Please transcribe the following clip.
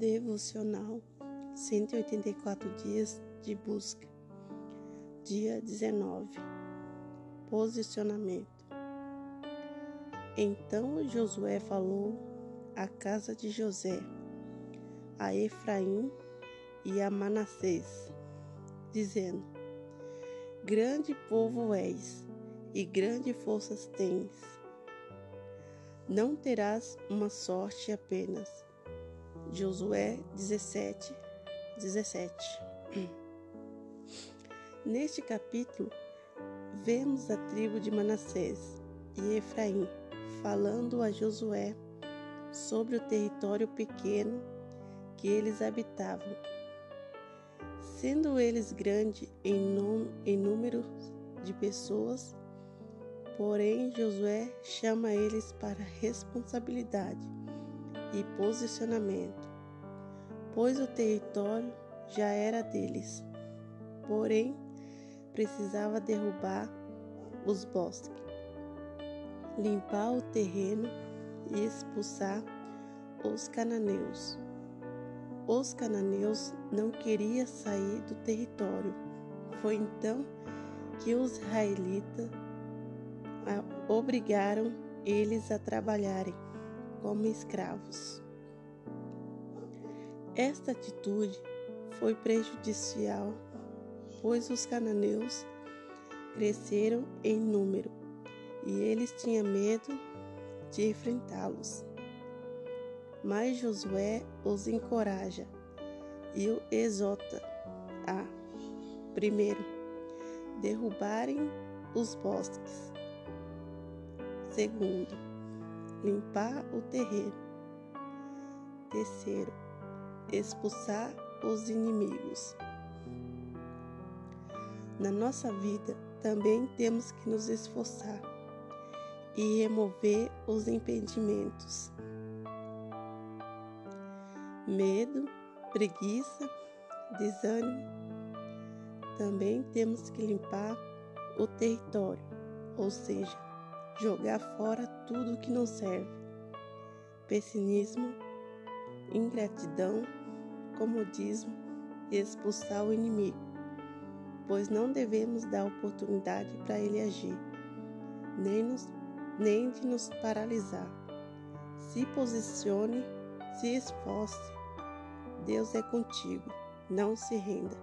Devocional 184 dias de busca. Dia 19. Posicionamento. Então Josué falou à casa de José, a Efraim e a Manassés, dizendo: Grande povo és, e grande forças tens. Não terás uma sorte apenas Josué 17, 17. Neste capítulo, vemos a tribo de Manassés e Efraim falando a Josué sobre o território pequeno que eles habitavam. Sendo eles grandes em, em número de pessoas, porém Josué chama eles para responsabilidade e posicionamento, pois o território já era deles, porém precisava derrubar os bosques, limpar o terreno e expulsar os cananeus. Os cananeus não queriam sair do território. Foi então que os israelitas obrigaram eles a trabalharem como escravos. Esta atitude foi prejudicial, pois os cananeus cresceram em número e eles tinham medo de enfrentá-los. Mas Josué os encoraja e o exorta a, primeiro, derrubarem os bosques. Segundo, limpar o terreno. Terceiro, expulsar os inimigos. Na nossa vida também temos que nos esforçar e remover os impedimentos. Medo, preguiça, desânimo. Também temos que limpar o território, ou seja, jogar fora tudo que não serve. Pessimismo, ingratidão, comodismo e expulsar o inimigo, pois não devemos dar oportunidade para ele agir, nem, nos, nem de nos paralisar. Se posicione, se esforce. Deus é contigo, não se renda.